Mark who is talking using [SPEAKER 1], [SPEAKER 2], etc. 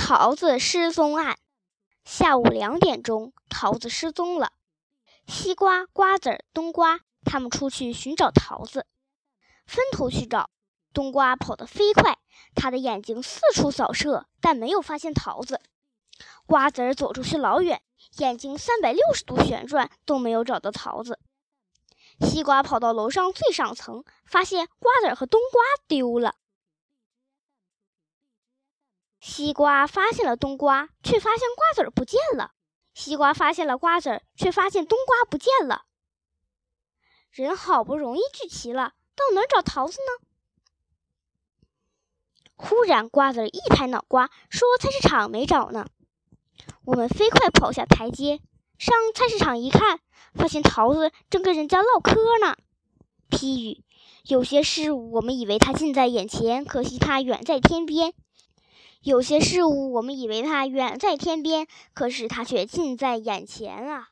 [SPEAKER 1] 桃子失踪案。下午两点钟，桃子失踪了。西瓜、瓜子儿、冬瓜他们出去寻找桃子，分头去找。冬瓜跑得飞快，他的眼睛四处扫射，但没有发现桃子。瓜子儿走出去老远，眼睛三百六十度旋转，都没有找到桃子。西瓜跑到楼上最上层，发现瓜子儿和冬瓜丢了。西瓜发现了冬瓜，却发现瓜子儿不见了。西瓜发现了瓜子儿，却发现冬瓜不见了。人好不容易聚齐了，到哪儿找桃子呢？忽然，瓜子儿一拍脑瓜，说：“菜市场没找呢。”我们飞快跑下台阶，上菜市场一看，发现桃子正跟人家唠嗑呢。批语：有些事我们以为它近在眼前，可惜它远在天边。有些事物，我们以为它远在天边，可是它却近在眼前啊！